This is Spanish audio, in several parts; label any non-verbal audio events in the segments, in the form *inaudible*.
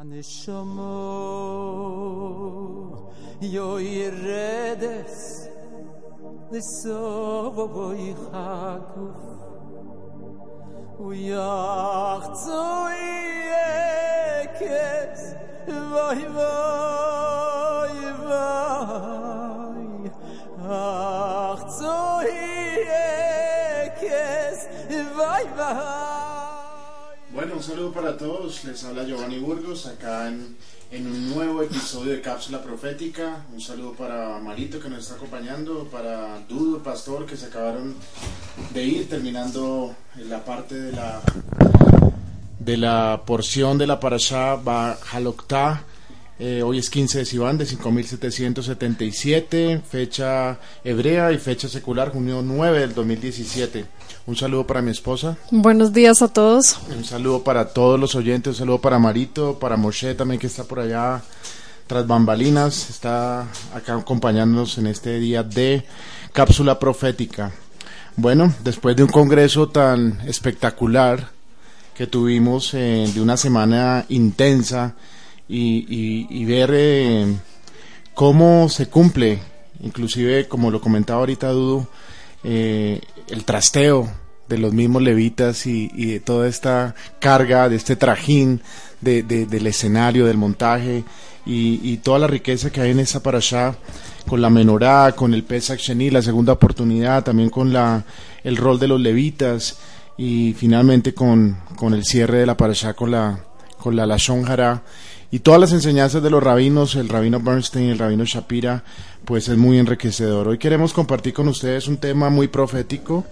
הנשמו יו yo iredes בו יחקוף ויחצו יקס i haku u ya יקס i ekes un saludo para todos. Les habla Giovanni Burgos acá en, en un nuevo episodio de Cápsula Profética. Un saludo para Marito que nos está acompañando, para Dudo, Pastor que se acabaron de ir terminando la parte de la de la porción de la parasha Bajalokta. Eh, hoy es 15 de Sivan de 5777, fecha hebrea y fecha secular, junio 9 del 2017. Un saludo para mi esposa. Buenos días a todos. Un saludo para todos los oyentes, un saludo para Marito, para Moshe también que está por allá tras bambalinas, está acá acompañándonos en este día de cápsula profética. Bueno, después de un congreso tan espectacular que tuvimos eh, de una semana intensa y, y- ver eh, cómo se cumple, inclusive como lo comentaba ahorita Dudu, eh, el trasteo de los mismos levitas y, de toda esta carga, de este trajín de, de- del escenario, del montaje y, toda la riqueza que hay en esa parashá, con la menorá, con el Pesach Sheni, la segunda oportunidad, también con la, el rol de los levitas y finalmente con, con el cierre de la parashá con la, con la Lashon Hara y todas las enseñanzas de los rabinos, el rabino Bernstein, el rabino Shapira, pues es muy enriquecedor. Hoy queremos compartir con ustedes un tema muy profético,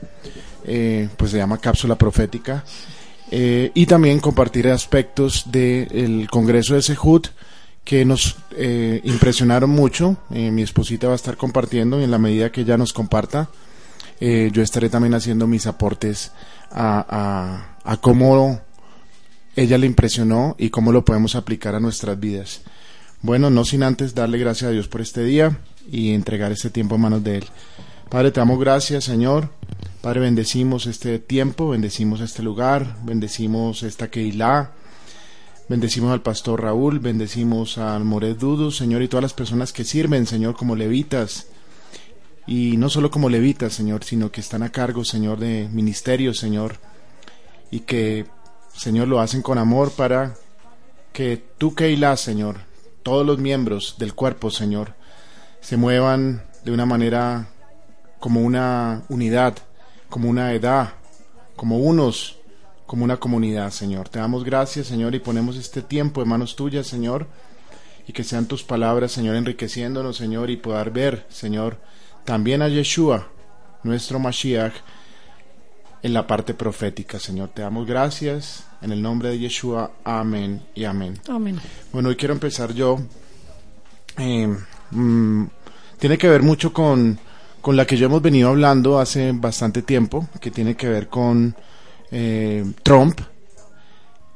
eh, pues se llama cápsula profética, eh, y también compartir aspectos del Congreso de Sehut que nos eh, impresionaron mucho. Eh, mi esposita va a estar compartiendo y en la medida que ella nos comparta, yo estaré también haciendo mis aportes a, a cómo ella le impresionó y cómo lo podemos aplicar a nuestras vidas. Bueno, no sin antes darle gracias a Dios por este día y entregar este tiempo a manos de Él. Padre, te damos gracias, Señor. Padre, bendecimos este tiempo, bendecimos este lugar, bendecimos esta Keilah, bendecimos al pastor Raúl, bendecimos al Moret Dudu, Señor, y todas las personas que sirven, Señor, como levitas. Y no solo como levitas, Señor, sino que están a cargo, Señor, de ministerios, Señor, y que Señor, lo hacen con amor para que tú, Keilah, Señor, todos los miembros del cuerpo, Señor, se muevan de una manera como una unidad, como una edad, como unos, como una comunidad, Señor. Te damos gracias, Señor, y ponemos este tiempo en manos tuyas, Señor, y que sean tus palabras, Señor, enriqueciéndonos, Señor, y poder ver, Señor, también a Yeshua, nuestro Mashiach, en la parte profética, Señor. Te damos gracias en el nombre de Yeshua. Amén y amén. Amén. Bueno, hoy quiero empezar yo. eh, mm, tiene que ver mucho con, con la que ya hemos venido hablando hace bastante tiempo, que tiene que ver con eh, Trump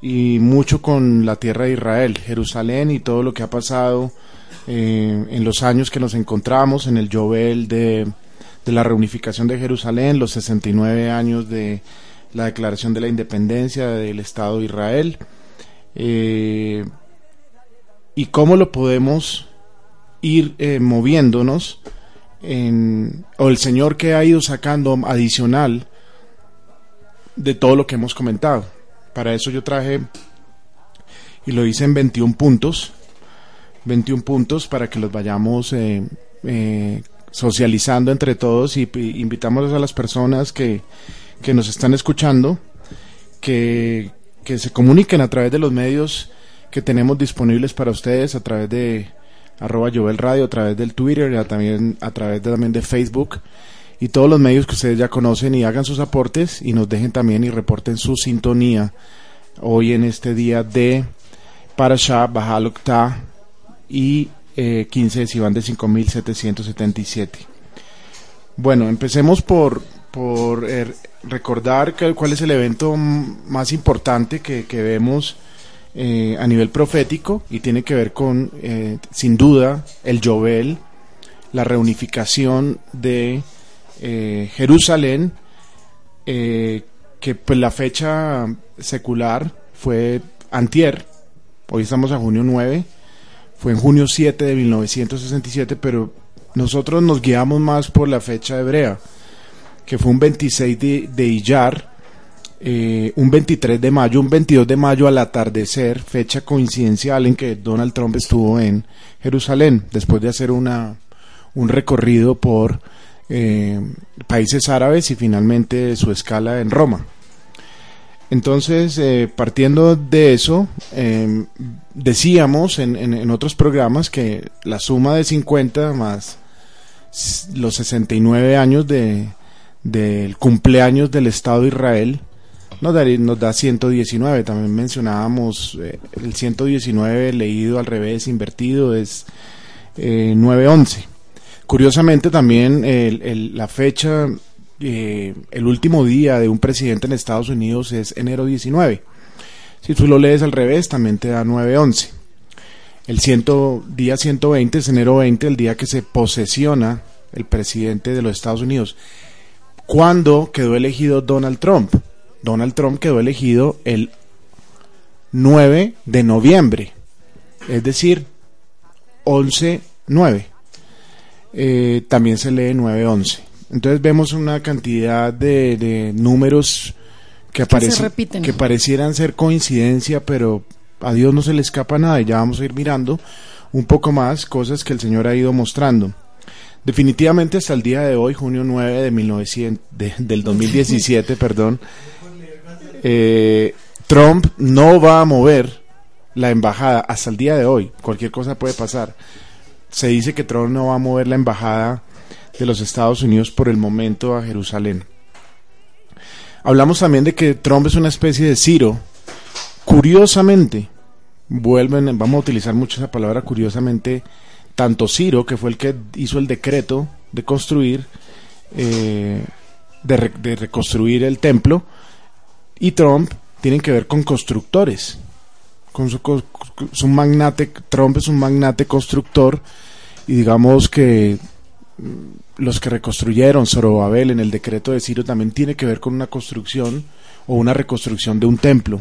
y mucho con la tierra de Israel, Jerusalén y todo lo que ha pasado eh, en los años que nos encontramos en el Jovel de, de la reunificación de Jerusalén, los 69 años de la declaración de la independencia del Estado de Israel, eh, y cómo lo podemos ir eh, moviéndonos, en, o el Señor que ha ido sacando adicional de todo lo que hemos comentado. Para eso yo traje, y lo hice en 21 puntos, 21 puntos para que los vayamos eh, socializando entre todos y, invitamos a las personas que, que nos están escuchando que, que se comuniquen a través de los medios que tenemos disponibles para ustedes, a través de arroba Jovel Radio, a través del Twitter, a- también a través de, también de Facebook y todos los medios que ustedes ya conocen y hagan sus aportes y nos dejen también y reporten su sintonía hoy en este día de Parashah Bahalokta y eh, 15 de Sivan de 5777. Bueno, empecemos por, por eh, recordar cuál es el evento más importante que, que vemos eh, a nivel profético y tiene que ver con, eh, sin duda, el Yobel, la reunificación de eh, Jerusalén, eh, que pues la fecha secular fue antier, hoy estamos a junio 9, fue en junio 7 de 1967, pero nosotros nos guiamos más por la fecha hebrea, que fue un 26 de, de eh, un 23 de mayo, un 22 de mayo al atardecer, fecha coincidencial en que Donald Trump estuvo en Jerusalén, después de hacer una, un recorrido por eh, países árabes y finalmente su escala en Roma. Entonces, eh, partiendo de eso, eh, decíamos en, otros programas que la suma de 50 más los 69 años de, del cumpleaños del Estado de Israel nos, daría- nos da 119. También mencionábamos eh, el 119 leído al revés, invertido, es eh, 911. Curiosamente también la fecha, eh, el último día de un presidente en Estados Unidos es enero 19. Si tú lo lees al revés, también te da 911. El ciento, día 120 es enero 20, el día que se posesiona el presidente de los Estados Unidos. ¿Cuándo quedó elegido Donald Trump? Donald Trump quedó elegido el 9 de noviembre, es decir, 11-9 eh, también se lee 911. Entonces vemos una cantidad de, de números que, aparecen, que parecieran ser coincidencia, pero a Dios no se le escapa nada y ya vamos a ir mirando un poco más cosas que el Señor ha ido mostrando. Definitivamente hasta el día de hoy, junio 9 de 1900, de- del 2017, *laughs* perdón, eh, Trump no va a mover la embajada hasta el día de hoy. Cualquier cosa puede pasar se dice que Trump no va a mover la embajada de los Estados Unidos por el momento a Jerusalén. Hablamos también de que Trump es una especie de Ciro. Curiosamente, vuelven, vamos a utilizar mucho esa palabra curiosamente, tanto Ciro, que fue el que hizo el decreto de construir, eh, de, de reconstruir el templo, y Trump tienen que ver con constructores con su, co- es un magnate, Trump es un magnate constructor y digamos que los que reconstruyeron Zorobabel en el decreto de Ciro también tiene que ver con una construcción o una reconstrucción de un templo.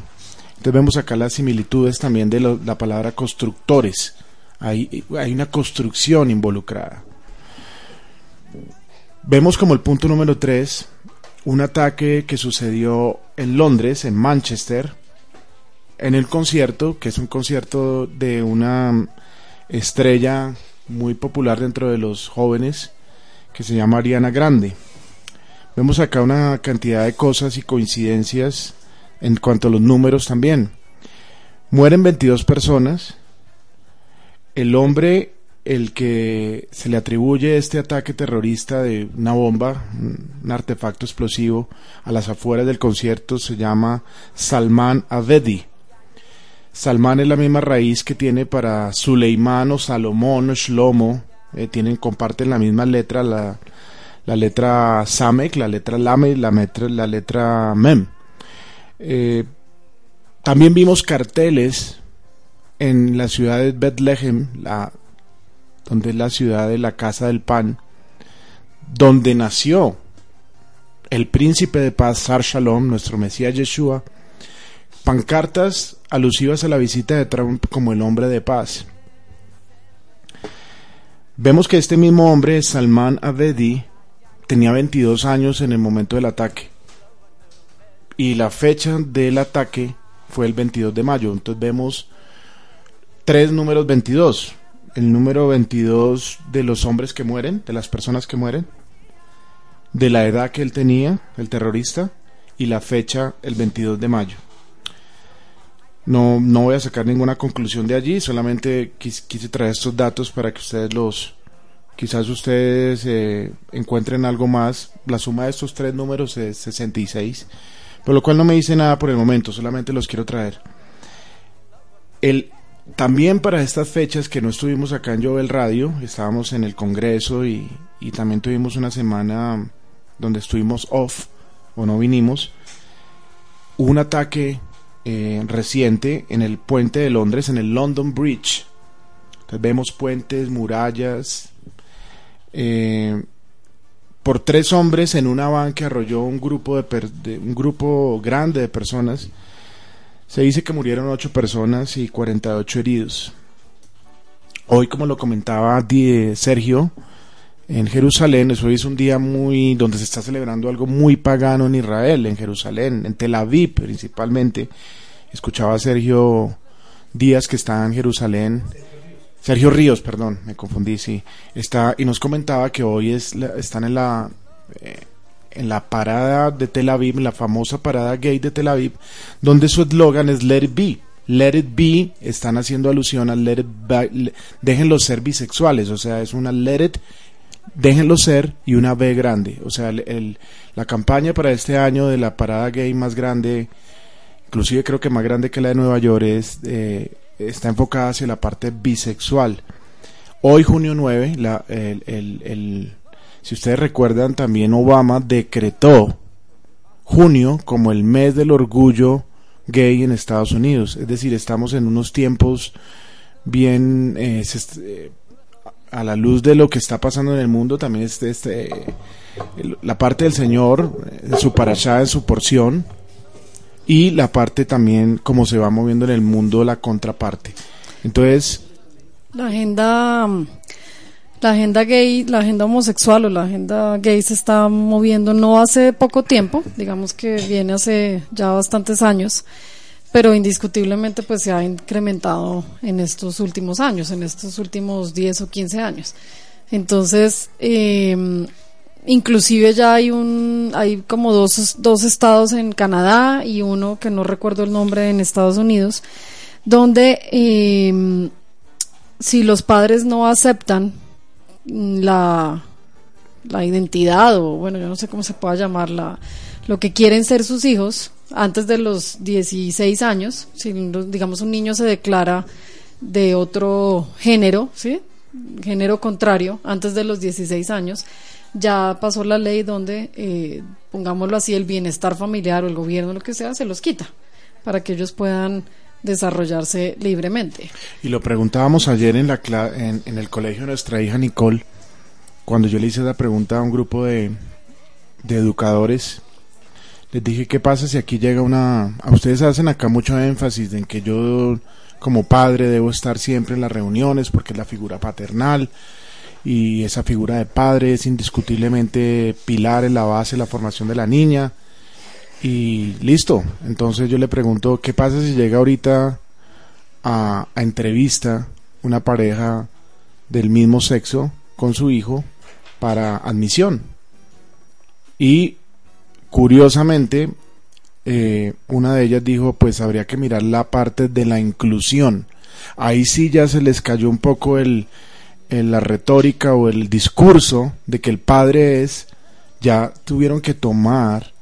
Entonces vemos acá las similitudes también de la palabra constructores. Hay, hay una construcción involucrada. Vemos como el punto número 3 un ataque que sucedió en Londres, en Manchester, en el concierto, que es un concierto de una estrella muy popular dentro de los jóvenes, que se llama Ariana Grande. Vemos acá una cantidad de cosas y coincidencias en cuanto a los números también. Mueren 22 personas. El hombre, el que se le atribuye este ataque terrorista de una bomba, un artefacto explosivo, a las afueras del concierto, se llama Salman Avedi. Salmán es la misma raíz que tiene para Suleimán o Salomón o Shlomo. eh, tienen, comparten la misma letra, la, la letra Samek, la letra Lame, la, metra- la letra Mem. Eh, también vimos carteles en la ciudad de Bethlehem, la, donde es la ciudad de la casa del pan, donde nació el príncipe de paz, Sar Shalom, nuestro Mesías Yeshua, pancartas alusivas a la visita de Trump como el hombre de paz. Vemos que este mismo hombre, Salman Abedi, tenía 22 años en el momento del ataque. Y la fecha del ataque fue el 22 de mayo. Entonces vemos tres números 22. El número 22 de los hombres que mueren, de las personas que mueren, de la edad que él tenía, el terrorista, y la fecha el 22 de mayo. No, no voy a sacar ninguna conclusión de allí, solamente quis- quise traer estos datos para que ustedes los, quizás ustedes eh, encuentren algo más. La suma de estos tres números es 66, por lo cual no me dice nada por el momento, solamente los quiero traer. El, también para estas fechas que no estuvimos acá en Jovel Radio, estábamos en el Congreso y, y también tuvimos una semana donde estuvimos off o no vinimos, hubo un ataque eh, reciente en el puente de Londres, en el London Bridge. Vemos puentes, murallas, eh, por tres hombres en una van que arrolló un grupo, de, un grupo grande de personas. Se dice que murieron ocho personas y 48 heridos. Hoy, como lo comentaba Sergio, en Jerusalén, eso es un día muy donde se está celebrando algo muy pagano en Israel, en Jerusalén, en Tel Aviv principalmente. Escuchaba a Sergio Díaz que está en Jerusalén. Sergio Ríos, perdón, me confundí, sí. Está y nos comentaba que hoy es están en la eh, en la parada de Tel Aviv, la famosa parada gay de Tel Aviv, donde su eslogan es Let it be. Let it be, están haciendo alusión a let it be, ser bisexuales, o sea, es una let it déjenlo ser y una B grande. O sea, el, la campaña para este año de la parada gay más grande, inclusive creo que más grande que la de Nueva York, es, eh, está enfocada hacia la parte bisexual. Hoy, junio 9, la, el, si ustedes recuerdan, también Obama decretó junio como el mes del orgullo gay en Estados Unidos. Es decir, estamos en unos tiempos bien... Eh a la luz de lo que está pasando en el mundo, también este, este la parte del Señor, en su parashá, en su porción, y la parte también como se va moviendo en el mundo la contraparte. Entonces, la agenda la agenda gay, la agenda homosexual o la agenda gay se está moviendo no hace poco tiempo, digamos que viene hace ya bastantes años pero indiscutiblemente pues se ha incrementado en estos últimos años, en estos últimos 10 o 15 años. Entonces, eh, inclusive ya hay un, hay como dos, dos estados en Canadá y uno que no recuerdo el nombre en Estados Unidos, donde eh, si los padres no aceptan la, la identidad o bueno, yo no sé cómo se pueda llamar la, lo que quieren ser sus hijos, antes de los 16 años, si digamos un niño se declara de otro género, ¿sí? género contrario, antes de los 16 años, ya pasó la ley donde, eh, pongámoslo así, el bienestar familiar o el gobierno, lo que sea, se los quita para que ellos puedan desarrollarse libremente. Y lo preguntábamos ayer en, la en, en el colegio de nuestra hija Nicole, cuando yo le hice la pregunta a un grupo de, de educadores les dije, ¿qué pasa si aquí llega una... A ustedes hacen acá mucho énfasis en que yo como padre debo estar siempre en las reuniones porque es la figura paternal y esa figura de padre es indiscutiblemente pilar en la base de la formación de la niña. Y listo. Entonces yo le pregunto, ¿qué pasa si llega ahorita a, a entrevista una pareja del mismo sexo con su hijo para admisión? Y Curiosamente, eh, una de ellas dijo, pues habría que mirar la parte de la inclusión. Ahí sí ya se les cayó un poco el, la retórica o el discurso de que el padre es, ya tuvieron que tomar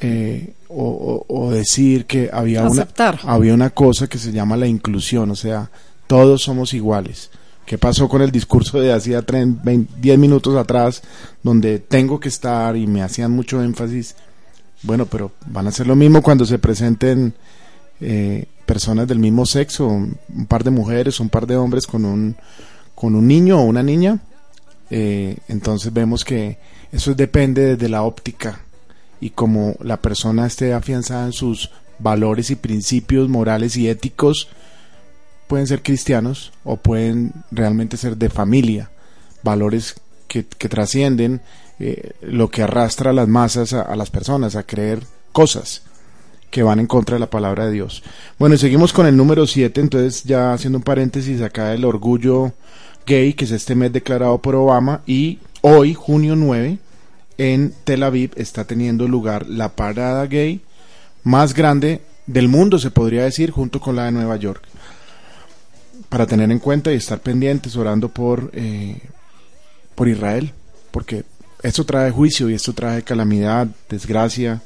eh, o, decir que había una, había una cosa que se llama la inclusión, o sea, todos somos iguales. ¿Qué pasó con el discurso de hacía 10 minutos atrás, donde tengo que estar y me hacían mucho énfasis? Bueno, pero van a hacer lo mismo cuando se presenten eh, personas del mismo sexo, un par de mujeres, un par de hombres con un, con un niño o una niña. Eh, entonces vemos que eso depende de la óptica y como la persona esté afianzada en sus valores y principios morales y éticos, pueden ser cristianos o pueden realmente ser de familia, valores que, trascienden eh, lo que arrastra a las masas, a, las personas, a creer cosas que van en contra de la palabra de Dios. Bueno, seguimos con el número 7, entonces ya haciendo un paréntesis acá el orgullo gay, que es este mes declarado por Obama, y hoy, junio 9, en Tel Aviv está teniendo lugar la parada gay más grande del mundo, se podría decir, junto con la de Nueva York para tener en cuenta y estar pendientes orando por, eh, por Israel, porque esto trae juicio y esto trae calamidad, desgracia,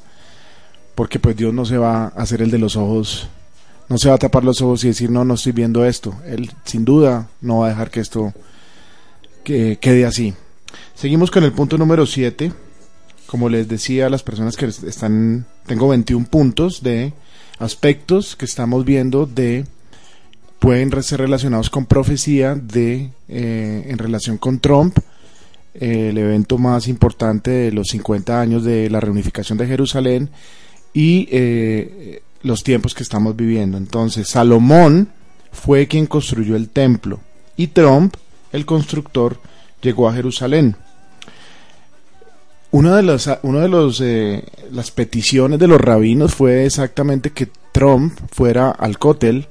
porque pues Dios no se va a hacer el de los ojos, no se va a tapar los ojos y decir, no, no estoy viendo esto. Él sin duda no va a dejar que esto que quede así. Seguimos con el punto número 7. Como les decía a las personas que están, tengo 21 puntos de aspectos que estamos viendo de pueden ser relacionados con profecía de eh, en relación con Trump el evento más importante de los 50 años de la reunificación de Jerusalén y eh, los tiempos que estamos viviendo. Entonces, Salomón fue quien construyó el templo y Trump, el constructor, llegó a Jerusalén. Una de las, de los, eh, las peticiones de los rabinos fue exactamente que Trump fuera al cótel,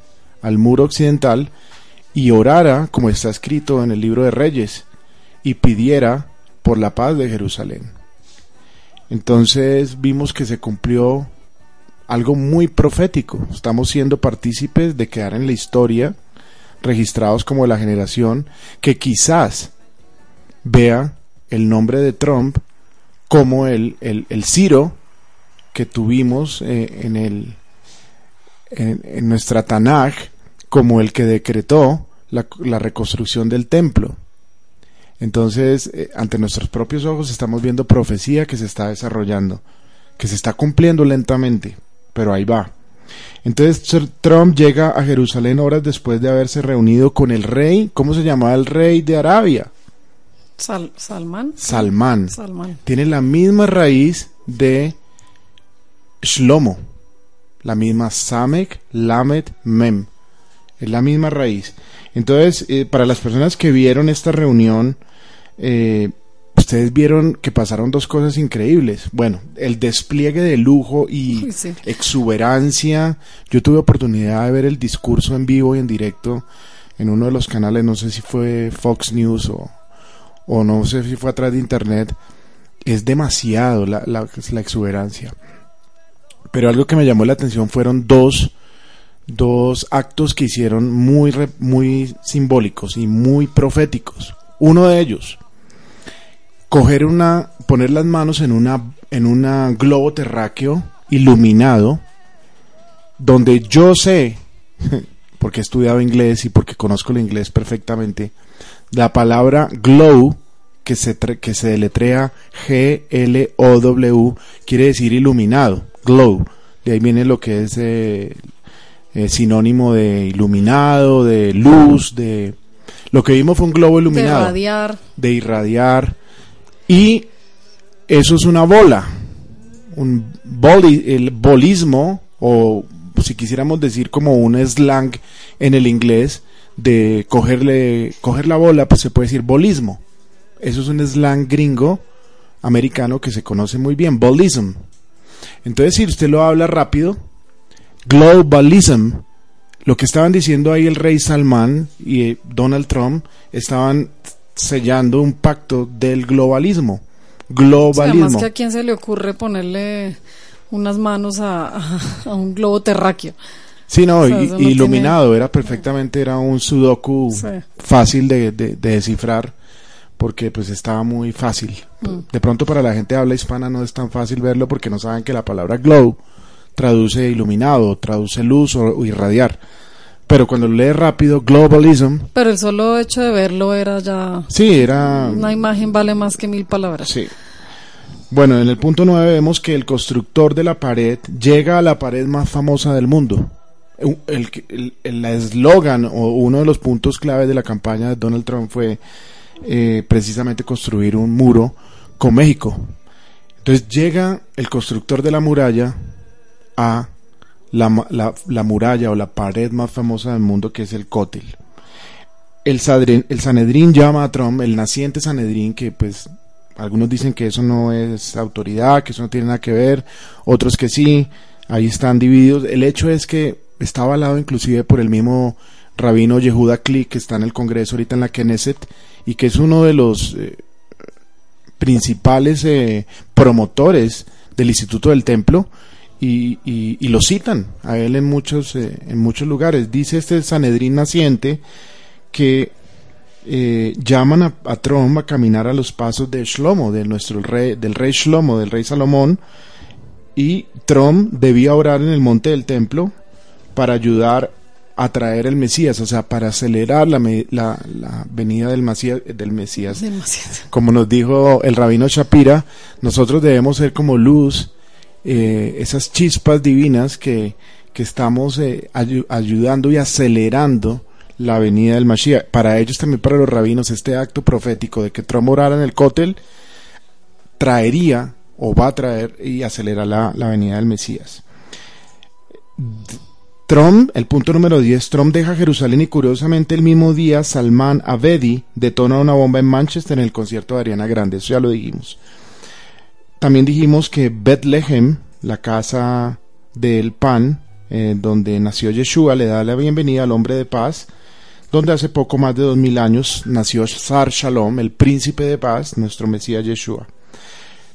al muro occidental, y orara, como está escrito en el libro de Reyes, y pidiera por la paz de Jerusalén. Entonces vimos que se cumplió algo muy profético. Estamos siendo partícipes de quedar en la historia, registrados como la generación que quizás vea el nombre de Trump como el, el, Ciro que tuvimos eh, en, el, en, nuestra Tanaj, como el que decretó la reconstrucción del templo. Entonces, eh, ante nuestros propios ojos estamos viendo profecía que se está desarrollando, que se está cumpliendo lentamente, pero ahí va. Entonces Trump llega a Jerusalén horas después de haberse reunido con el rey, ¿cómo se llamaba el rey de Arabia? Salman. Salmán. Salman. Tiene la misma raíz de Shlomo, la misma Samek, Lamet, Mem. Es la misma raíz. Entonces, eh, para las personas que vieron esta reunión, eh, ustedes vieron que pasaron dos cosas increíbles. Bueno, el despliegue de lujo y *laughs* exuberancia. Yo tuve oportunidad de ver el discurso en vivo y en directo en uno de los canales, no sé si fue Fox News o, o no sé si fue atrás de internet. Es demasiado la, la, la exuberancia. Pero algo que me llamó la atención fueron dos dos actos que hicieron muy, muy simbólicos y muy proféticos. Uno de ellos, coger una, poner las manos en una, en un globo terráqueo iluminado, donde yo sé, *laughs* porque he estudiado inglés y porque conozco el inglés perfectamente, la palabra glow, que se, que se deletrea G-L-O-W, quiere decir iluminado, glow. De ahí viene lo que es eh, eh, sinónimo de iluminado, de luz, de... Lo que vimos fue un globo iluminado. De irradiar. De irradiar. Y eso es una bola. Un el bolismo, o si quisiéramos decir como un slang en el inglés, de cogerle, coger la bola, pues se puede decir bolismo. Eso es un slang gringo americano que se conoce muy bien, bolism. Entonces, si usted lo habla rápido, globalism, lo que estaban diciendo ahí el rey Salman y eh, Donald Trump estaban sellando un pacto del globalismo. Globalismo. además que a quién se le ocurre ponerle unas manos a, un globo terráqueo. Sí, no, iluminado, era perfectamente, era un sudoku fácil de, descifrar porque pues estaba muy fácil. Mm. De pronto para la gente habla hispana no es tan fácil verlo porque no saben que la palabra glow traduce iluminado, traduce luz o, irradiar. Pero cuando lo lee rápido, globalism. Pero el solo hecho de verlo era ya. Sí, era. Una imagen vale más que mil palabras. Sí. Bueno, en el punto 9 vemos que el constructor de la pared llega a la pared más famosa del mundo. El eslogan o uno de los puntos clave de la campaña de Donald Trump fue eh, precisamente construir un muro con México. Entonces llega el constructor de la muralla a la, la, muralla o la pared más famosa del mundo que es el Cótil. El, Sanedrín llama a Trump, el naciente Sanedrín, que pues algunos dicen que eso no es autoridad, que eso no tiene nada que ver, otros que sí, ahí están divididos. El hecho es que está avalado inclusive por el mismo rabino Yehuda Klik, que está en el Congreso ahorita en la Knesset, y que es uno de los eh, principales eh, promotores del Instituto del Templo, y, y, lo citan a él en muchos, eh, en muchos lugares. Dice este Sanedrín naciente que eh, llaman a, a, Trump a caminar a los pasos de Shlomo, de nuestro rey, del rey Shlomo, del rey Salomón, y Trump debía orar en el monte del templo para ayudar a traer el Mesías, o sea, para acelerar la, la- la venida del, Mesías, del Mesías. Como nos dijo el rabino Shapira, nosotros debemos ser como luz, eh, esas chispas divinas que, que estamos eh, ayu- ayudando y acelerando la venida del Mashiach. Para ellos también, para los rabinos, este acto profético de que Trump orara en el cótel traería o va a traer y acelerar la, la venida del Mesías. Trump, el punto número 10, Trump deja Jerusalén y curiosamente el mismo día Salman Abedi detona una bomba en Manchester en el concierto de Ariana Grande, eso ya lo dijimos. También dijimos que Bethlehem, la casa del pan, eh, donde nació Yeshua, le da la bienvenida al hombre de paz, donde hace poco más de dos mil años nació Sar Shalom, el príncipe de paz, nuestro Mesías Yeshua.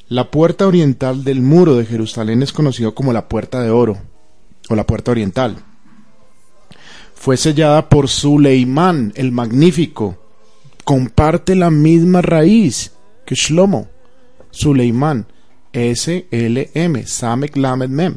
La puerta oriental del muro de Jerusalén es conocido como la puerta de oro o la puerta oriental. Fue sellada por Suleimán el magnífico. Comparte la misma raíz que Shlomo. Suleimán, S-L-M, Samek Lamed Mem.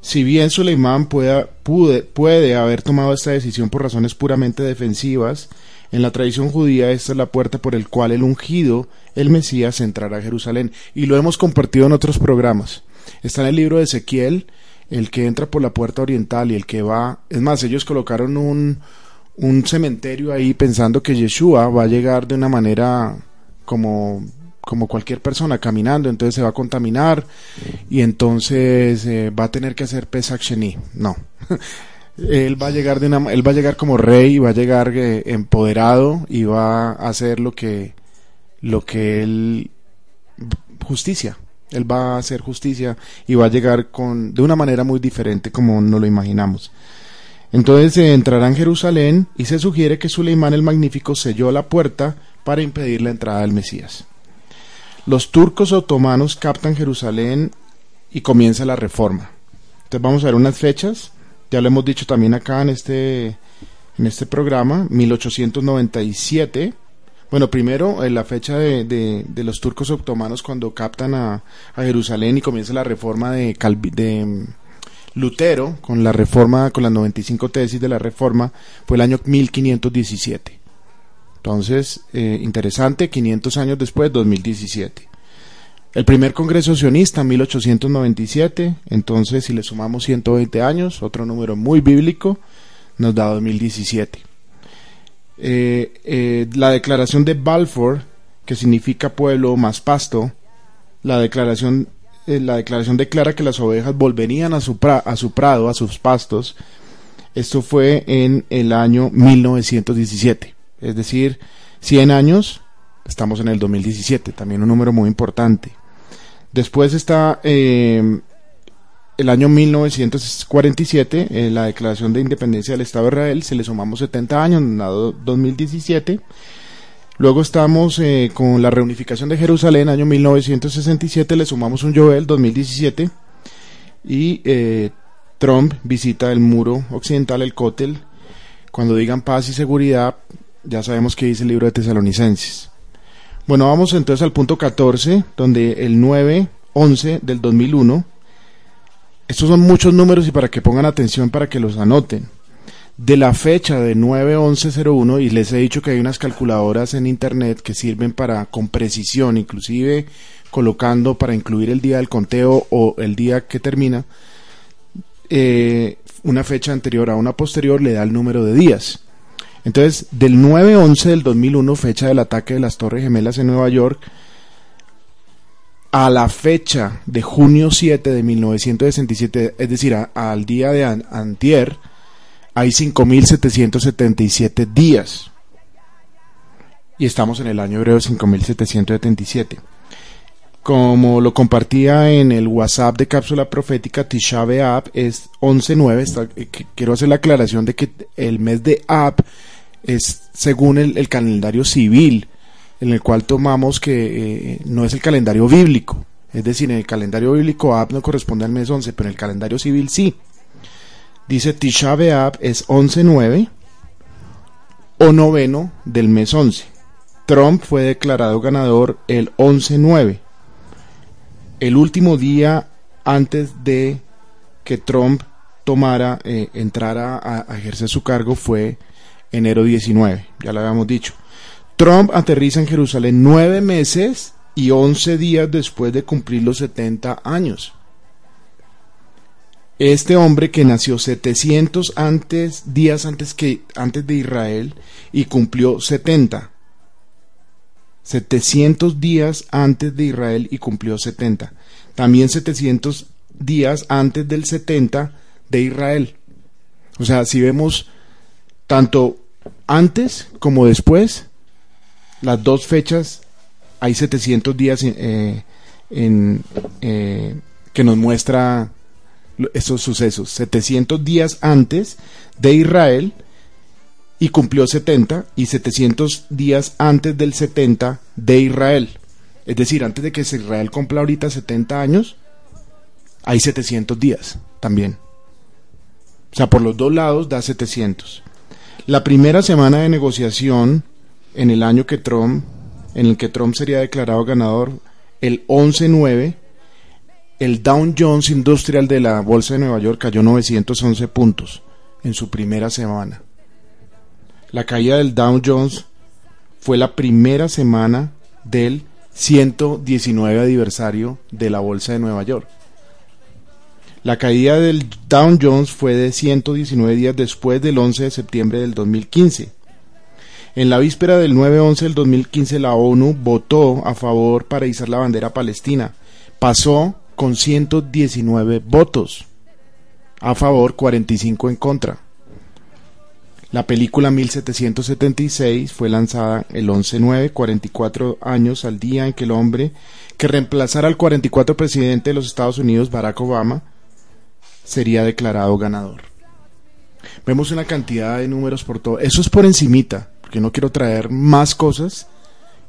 Si bien Suleimán pude- puede haber tomado esta decisión por razones puramente defensivas, en la tradición judía esta es la puerta por el cual el ungido, el Mesías, entrará a Jerusalén. Y lo hemos compartido en otros programas. Está en el libro de Ezequiel, el que entra por la puerta oriental y el que va... Es más, ellos colocaron un, un cementerio ahí pensando que Yeshua va a llegar de una manera como como cualquier persona caminando, entonces se va a contaminar y entonces eh, va a tener que hacer Pesach Sheni. No. *laughs* él va a llegar de una, él va a llegar como rey, va a llegar eh, empoderado y va a hacer lo que lo que él justicia. Él va a hacer justicia y va a llegar con de una manera muy diferente como no lo imaginamos. Entonces eh, entrará en Jerusalén y se sugiere que Suleimán el Magnífico selló la puerta para impedir la entrada del Mesías. Los turcos otomanos captan Jerusalén y comienza la reforma. Entonces vamos a ver unas fechas. Ya lo hemos dicho también acá en este, en este programa. 1897. Bueno, primero eh, la fecha de, de- los turcos otomanos cuando captan a, a Jerusalén y comienza la reforma de, Calvi- de mm, Lutero con la reforma, con las 95 tesis de la reforma, fue el año 1517. Entonces, eh, interesante, 500 años después, 2017. El primer Congreso Sionista, 1897, entonces si le sumamos 120 años, otro número muy bíblico, nos da 2017. Eh, eh, la declaración de Balfour, que significa pueblo más pasto, la declaración, eh, la declaración declara que las ovejas volverían a su, a su prado, a sus pastos. Esto fue en el año 1917, es decir, 100 años, estamos en el 2017, también un número muy importante. Después está eh, el año 1947, eh, la declaración de independencia del Estado de Israel, se le sumamos 70 años, en la do- 2017. Luego estamos eh, con la reunificación de Jerusalén, año 1967, le sumamos un Joel, 2017. Y Trump visita el muro occidental, el Cótel. Cuando digan paz y seguridad, ya sabemos que dice el libro de Tesalonicenses. Bueno, vamos entonces al punto 14, donde el 9-11 del 2001 estos son muchos números y para que pongan atención para que los anoten. De la fecha de 9-11-01, y les he dicho que hay unas calculadoras en internet que sirven para, con precisión, inclusive colocando para incluir el día del conteo o el día que termina, eh, una fecha anterior a una posterior le da el número de días. Entonces, del 9-11 del 2001, fecha del ataque de las Torres Gemelas en Nueva York, a la fecha de junio 7 de 1967, es decir, al día de an- antier, hay 5.777 días. Y estamos en el año hebreo 5.777. Como lo compartía en el WhatsApp de Cápsula Profética, Tisha B'Av es 11.9. Está- eh, Quiero hacer la aclaración de que el mes de Ab es según el, el calendario civil, en el cual tomamos que eh, no es el calendario bíblico. Es decir, en el calendario bíblico Ab no corresponde al mes 11, pero en el calendario civil sí. Dice Tisha B'Av es 11.9 o noveno del mes 11. Trump fue declarado ganador el 11.9. El último día antes de que Trump tomara, eh, entrara a, a ejercer su cargo fue enero 19, ya lo habíamos dicho. Trump aterriza en Jerusalén nueve meses y once días después de cumplir los 70 años. Este hombre que nació 700 antes, días antes, que, antes de Israel y cumplió 70. 700 días antes de Israel y cumplió 70. También 700 días antes del 70 de Israel. O sea, si vemos tanto antes como después, las dos fechas, hay 700 días eh, en, eh, que nos muestra esos sucesos. 700 días antes de Israel y cumplió 70 y 700 días antes del 70 de Israel. Es decir, antes de que Israel cumpla ahorita 70 años, hay 700 días también. O sea, por los dos lados da 700. La primera semana de negociación en el año que Trump, en el que Trump sería declarado ganador, el 11-9, el Dow Jones Industrial de la Bolsa de Nueva York cayó 911 puntos en su primera semana. La caída del Dow Jones fue la primera semana del 119 aniversario de la Bolsa de Nueva York. La caída del Dow Jones fue de 119 días después del 11 de septiembre del 2015. En la víspera del 9-11 del 2015 la ONU votó a favor para izar la bandera palestina. Pasó con 119 votos a favor, 45 en contra. La película 1776 fue lanzada el 11-9, 44 años al día en que el hombre que reemplazara al 44 presidente de los Estados Unidos, Barack Obama, sería declarado ganador. Vemos una cantidad de números por todo. Eso es por encimita, porque no quiero traer más cosas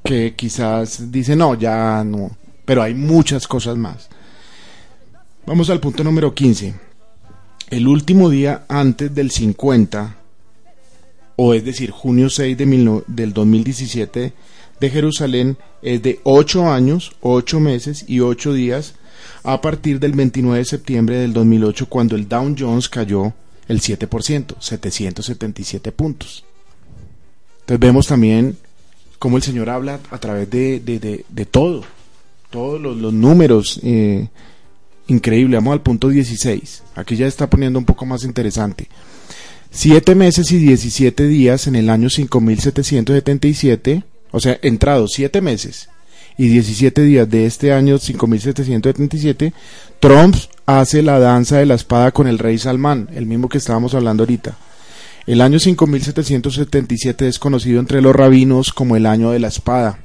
que quizás dicen, no, ya no, pero hay muchas cosas más. Vamos al punto número 15. El último día antes del 50, o es decir, junio 6 de del 2017, de Jerusalén es de 8 años, 8 meses y 8 días a partir del 29 de septiembre del 2008 cuando el Dow Jones cayó el 7%, 777 puntos. Entonces vemos también cómo el Señor habla a través de, de, todo, todos los, los números. Eh, increíble. Vamos al punto 16. Aquí ya está poniendo un poco más interesante. Siete meses y 17 días en el año 5777, o sea, entrados siete meses y 17 días de este año 5777, Trump hace la danza de la espada con el rey Salmán, el mismo que estábamos hablando ahorita. El año 5777 es conocido entre los rabinos como el año de la espada.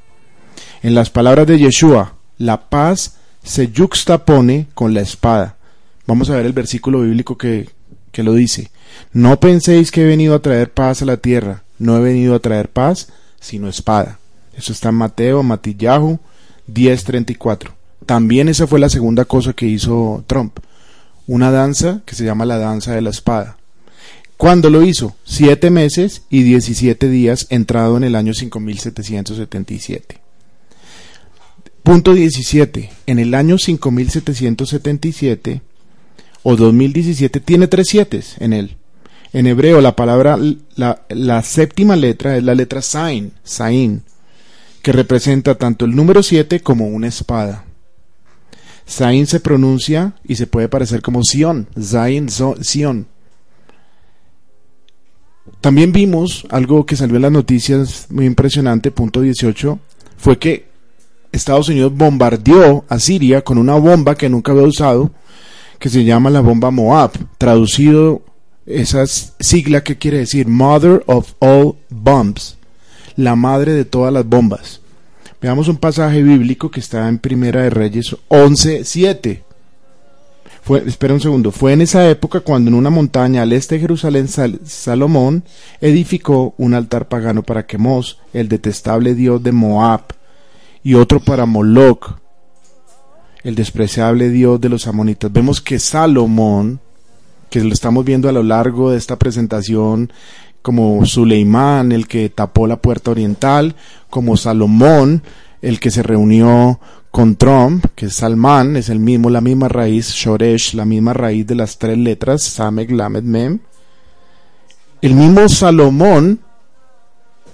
En las palabras de Yeshua, la paz se yuxtapone con la espada. Vamos a ver el versículo bíblico que, que lo dice. No penséis que he venido a traer paz a la tierra. No he venido a traer paz, sino espada. Eso está en Mateo, Matillahu 10:34. También esa fue la segunda cosa que hizo Trump. Una danza que se llama la danza de la espada. ¿Cuándo lo hizo? Siete meses y diecisiete días entrado en el año 5777. Punto 17. En el año 5777 o 2017 tiene tres siete en él. En hebreo la palabra, la, séptima letra es la letra Sain, Sain, que representa tanto el número 7 como una espada. Sain se pronuncia y se puede parecer como Sion, Zain, Sion. También vimos algo que salió en las noticias muy impresionante, punto 18, fue que Estados Unidos bombardeó a Siria con una bomba que nunca había usado, que se llama la bomba Moab, traducido esa sigla que quiere decir Mother of All Bombs, la madre de todas las bombas. Veamos un pasaje bíblico que está en Primera de Reyes 11:7. Fue, espera un segundo, fue en esa época cuando en una montaña al este de Jerusalén Salomón edificó un altar pagano para Quemos, el detestable dios de Moab y otro para Moloch, el despreciable dios de los amonitas. Vemos que Salomón, que lo estamos viendo a lo largo de esta presentación, como Suleimán, el que tapó la puerta oriental, como Salomón, el que se reunió con Trump, que es Salman, es el mismo, la misma raíz, Shoresh, la misma raíz de las tres letras, Samek, Lamed, Mem. El mismo Salomón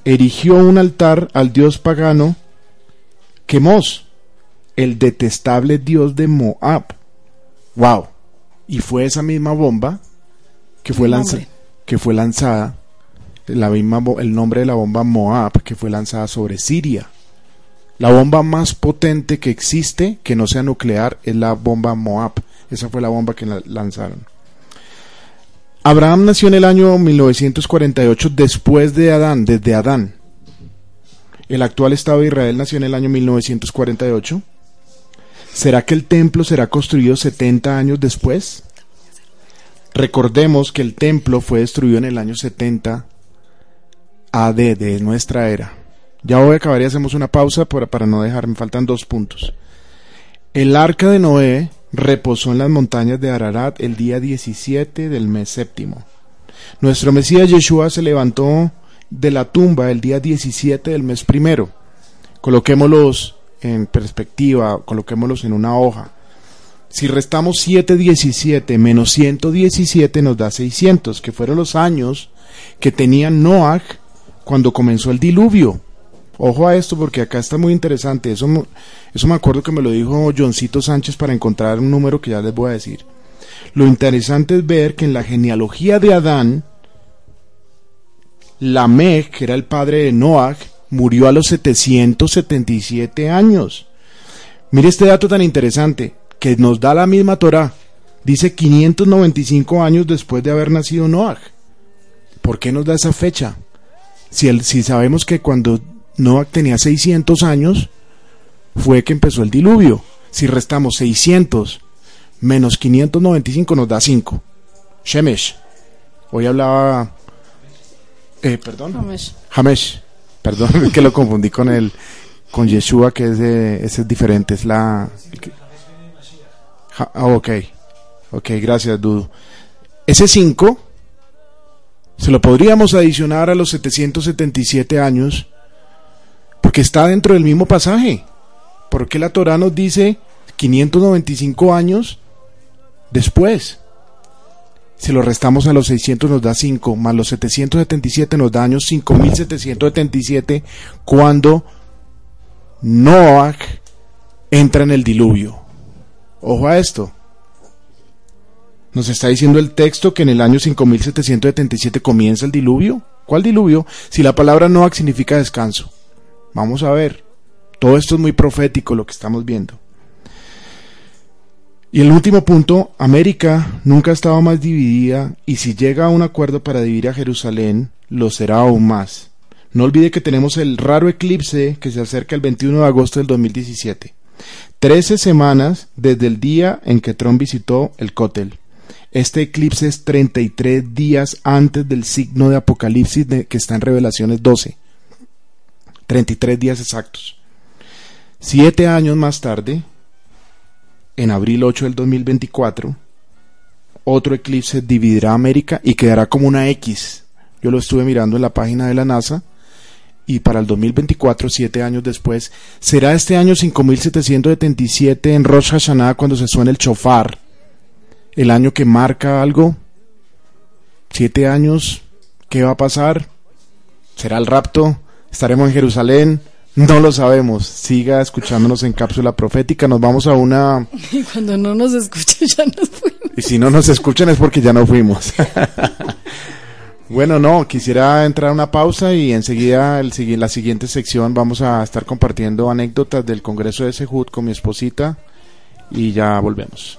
erigió un altar al dios pagano Quemos, el detestable dios de Moab. Wow. Y fue esa misma bomba que fue, lanza- que fue lanzada, la misma, el nombre de la bomba Moab, que fue lanzada sobre Siria. La bomba más potente que existe, que no sea nuclear, es la bomba Moab. Esa fue la bomba que la- lanzaron. Abraham nació en el año 1948 después de Adán, desde Adán. El actual Estado de Israel nació en el año 1948. ¿Será que el templo será construido 70 años después? Recordemos que el templo fue destruido en el año 70 AD de nuestra era. Ya voy a acabar y hacemos una pausa para, para no dejar, me faltan dos puntos. El arca de Noé reposó en las montañas de Ararat el día 17 del mes séptimo. Nuestro Mesías Yeshua se levantó de la tumba el día 17 del mes primero. Coloquémoslos en perspectiva, coloquémoslos en una hoja. Si restamos 717 menos 117 nos da 600, que fueron los años que tenía Noah cuando comenzó el diluvio. Ojo a esto porque acá está muy interesante. Eso, eso me acuerdo que me lo dijo Johncito Sánchez para encontrar un número que ya les voy a decir. Lo interesante es ver que en la genealogía de Adán, Lamech, que era el padre de Noah, murió a los 777 años. Mire este dato tan interesante que nos da la misma Torah. Dice 595 años después de haber nacido Noah. ¿Por qué nos da esa fecha? Si, el- si sabemos que cuando Noah tenía 600 años fue que empezó el diluvio. Si restamos 600 menos 595 nos da 5. Shemesh. Hoy hablaba... Eh, perdón. Hamesh. Hamesh, perdón, *laughs* es que lo confundí con el con Yeshua, que es de, ese es diferente, es la que- ah, ok, ok, gracias Dudo. Ese 5 se lo podríamos adicionar a los 777 años porque está dentro del mismo pasaje. Porque la Torah nos dice 595 años después? Si lo restamos a los 600 nos da 5, más los 777 nos da años 5777 cuando Noah entra en el diluvio. Ojo a esto. Nos está diciendo el texto que en el año 5777 comienza el diluvio. ¿Cuál diluvio? Si la palabra Noah significa descanso. Vamos a ver. Todo esto es muy profético lo que estamos viendo. Y el último punto, América nunca ha estado más dividida y si llega a un acuerdo para dividir a Jerusalén, lo será aún más. No olvide que tenemos el raro eclipse que se acerca el 21 de agosto del 2017. Trece semanas desde el día en que Trump visitó el Cótel. Este eclipse es 33 días antes del signo de Apocalipsis de- que está en Revelaciones 12. 33 días exactos. Siete años más tarde, en abril 8 del 2024, otro eclipse dividirá América y quedará como una X. Yo lo estuve mirando en la página de la NASA y para el 2024, siete años después, será este año 5777 en Rosh Hashanah cuando se suene el chofar, el año que marca algo. Siete años, ¿qué va a pasar? ¿Será el rapto? ¿Estaremos en Jerusalén? No lo sabemos. Siga escuchándonos en Cápsula Profética. Nos vamos a una... Y *laughs* cuando no nos escuche ya nos fuimos. Y si no nos escuchan es porque ya no fuimos. *laughs* bueno, no, quisiera entrar a una pausa y enseguida el, la siguiente sección vamos a estar compartiendo anécdotas del Congreso de Sehut con mi esposita y ya volvemos.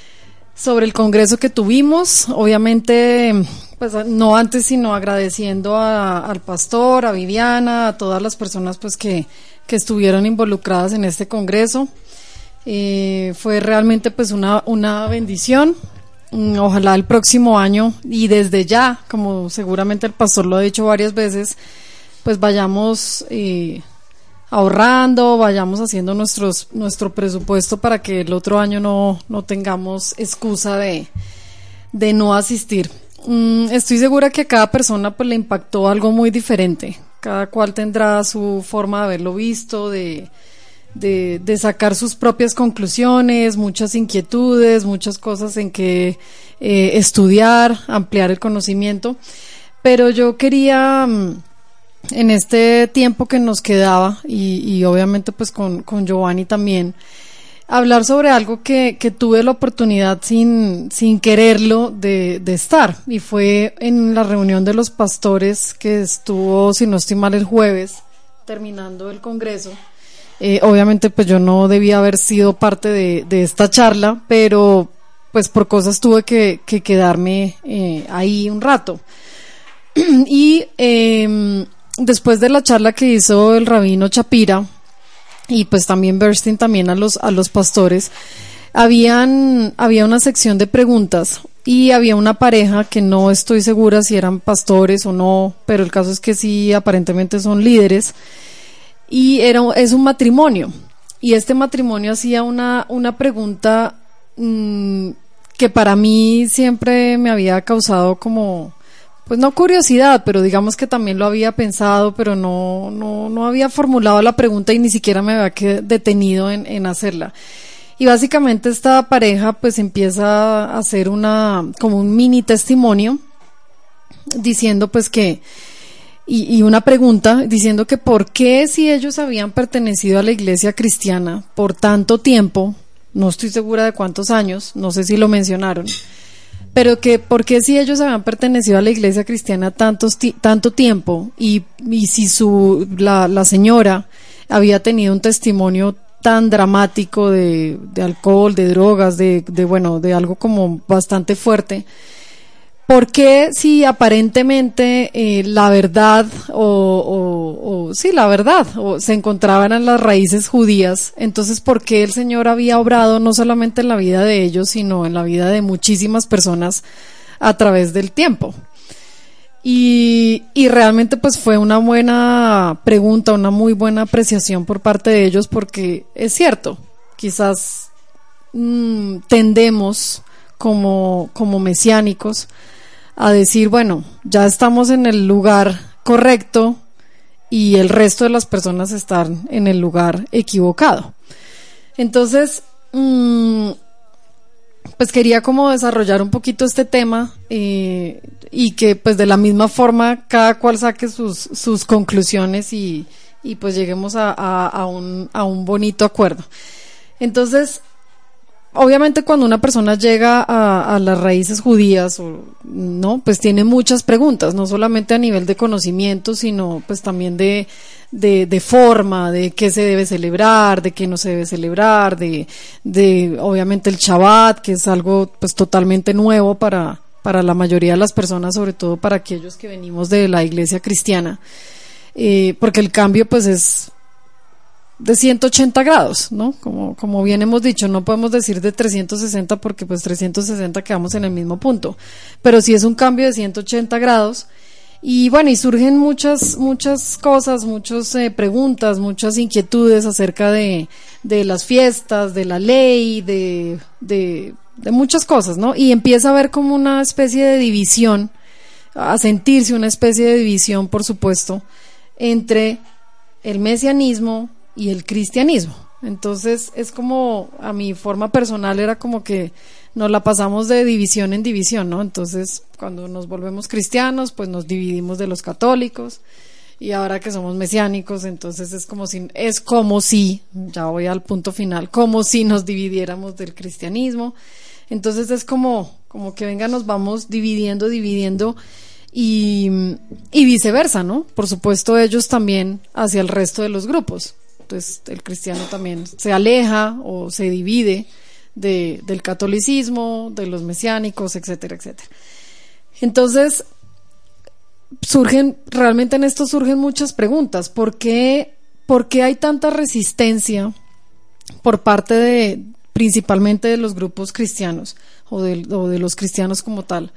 sobre el congreso que tuvimos. Obviamente, pues no antes, sino agradeciendo a- al pastor, a Viviana, a todas las personas pues que, que estuvieron involucradas en este congreso. Eh, fue realmente pues una, una bendición. Mm, Ojalá el próximo año y desde ya, como seguramente el pastor lo ha dicho varias veces, pues vayamos eh, ahorrando, vayamos haciendo nuestro presupuesto para que el otro año no, no tengamos excusa de, de no asistir. Mm, estoy segura que a cada persona pues le impactó algo muy diferente. Cada cual tendrá su forma de haberlo visto, de, de, de sacar sus propias conclusiones, muchas inquietudes, muchas cosas en que eh, estudiar, ampliar el conocimiento. Pero yo quería, mm, en este tiempo que nos quedaba, y, y obviamente pues con, con Giovanni también, hablar sobre algo que, que tuve la oportunidad sin, sin quererlo de, de estar. Y fue en la reunión de los pastores que estuvo, si no estoy mal, el jueves, terminando el Congreso. Eh, obviamente pues yo no debía haber sido parte de, de esta charla, pero pues por cosas tuve que, que quedarme eh, ahí un rato. *clears throat* y eh, después de la charla que hizo el rabino Chapira y pues también Bernstein también a los a los pastores había una sección de preguntas y había una pareja que no estoy segura si eran pastores o no, pero el caso es que sí aparentemente son líderes y era es un matrimonio. Y este matrimonio hacía una una pregunta mm, que para mí siempre me había causado como pues no curiosidad, pero digamos que también lo había pensado, pero no, no, no había formulado la pregunta y ni siquiera me había detenido en, en hacerla. Y básicamente esta pareja pues empieza a hacer una, como un mini testimonio, diciendo pues que, y, y una pregunta, diciendo que por qué si ellos habían pertenecido a la iglesia cristiana por tanto tiempo, no estoy segura de cuántos años, no sé si lo mencionaron, pero que por qué si ellos habían pertenecido a la iglesia cristiana tantos tanto tiempo y, y si su la, la señora había tenido un testimonio tan dramático de, de alcohol, de drogas, de, de bueno, de algo como bastante fuerte, ¿Por qué si aparentemente eh, la verdad o, o, o- sí la verdad o se encontraban en las raíces judías, entonces por qué el Señor había obrado no solamente en la vida de ellos sino en la vida de muchísimas personas a través del tiempo? Y, y realmente pues fue una buena pregunta, una muy buena apreciación por parte de ellos porque es cierto, quizás mm, tendemos como, como mesiánicos a decir, bueno, ya estamos en el lugar correcto y el resto de las personas están en el lugar equivocado. Entonces, mm, pues quería como desarrollar un poquito este tema eh, y que pues de la misma forma cada cual saque sus, sus conclusiones y, y pues lleguemos a, a, un, a un bonito acuerdo. Entonces, obviamente cuando una persona llega a, las raíces judías, no, pues tiene muchas preguntas, no solamente a nivel de conocimiento, sino pues también de, de, de, forma, de qué se debe celebrar, de qué no se debe celebrar, de, de obviamente el Shabbat, que es algo pues totalmente nuevo para, para la mayoría de las personas, sobre todo para aquellos que venimos de la iglesia cristiana, eh, porque el cambio pues es de 180 grados, ¿no? Como, como bien hemos dicho, no podemos decir de 360 porque pues 360 quedamos en el mismo punto, pero sí es un cambio de 180 grados y bueno, y surgen muchas, muchas cosas, muchas eh, preguntas, muchas inquietudes acerca de, de las fiestas, de la ley, de, de, de muchas cosas, ¿no? Y empieza a haber como una especie de división, a sentirse una especie de división, por supuesto, entre el mesianismo, y el cristianismo. Entonces es como, a mi forma personal era como que nos la pasamos de división en división, ¿no? Entonces cuando nos volvemos cristianos, pues nos dividimos de los católicos y ahora que somos mesiánicos, entonces es como si, es como si, ya voy al punto final, como si nos dividiéramos del cristianismo. Entonces es como, como que venga, nos vamos dividiendo, dividiendo y, y viceversa, ¿no? Por supuesto ellos también hacia el resto de los grupos pues el cristiano también se aleja o se divide de, del catolicismo, de los mesiánicos, etcétera, etcétera. Entonces, surgen, realmente en esto surgen muchas preguntas. ¿Por qué, por qué hay tanta resistencia por parte de, principalmente de los grupos cristianos o de, los cristianos como tal,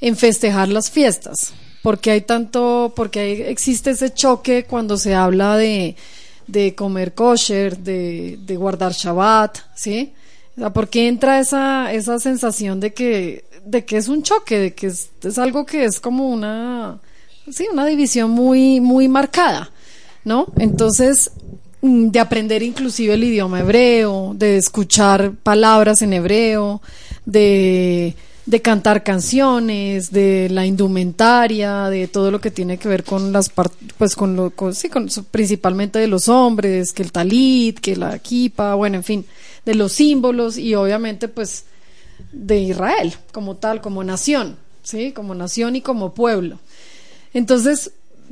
en festejar las fiestas? ¿Por qué hay tanto, porque existe ese choque cuando se habla de, de comer kosher, de, de guardar Shabbat, ¿sí? O sea, porque entra esa, esa sensación de que, de que es un choque, de que es, es algo que es como una, sí, una división muy, muy marcada, ¿no? Entonces, mm, de aprender inclusive el idioma hebreo, de escuchar palabras en hebreo, de de cantar canciones, de la indumentaria, de todo lo que tiene que ver con las pues con lo sí, con, principalmente de los hombres, que el talit, que la kipa, bueno, en fin, de los símbolos y obviamente pues de Israel como tal, como nación, sí, como nación y como pueblo. Entonces,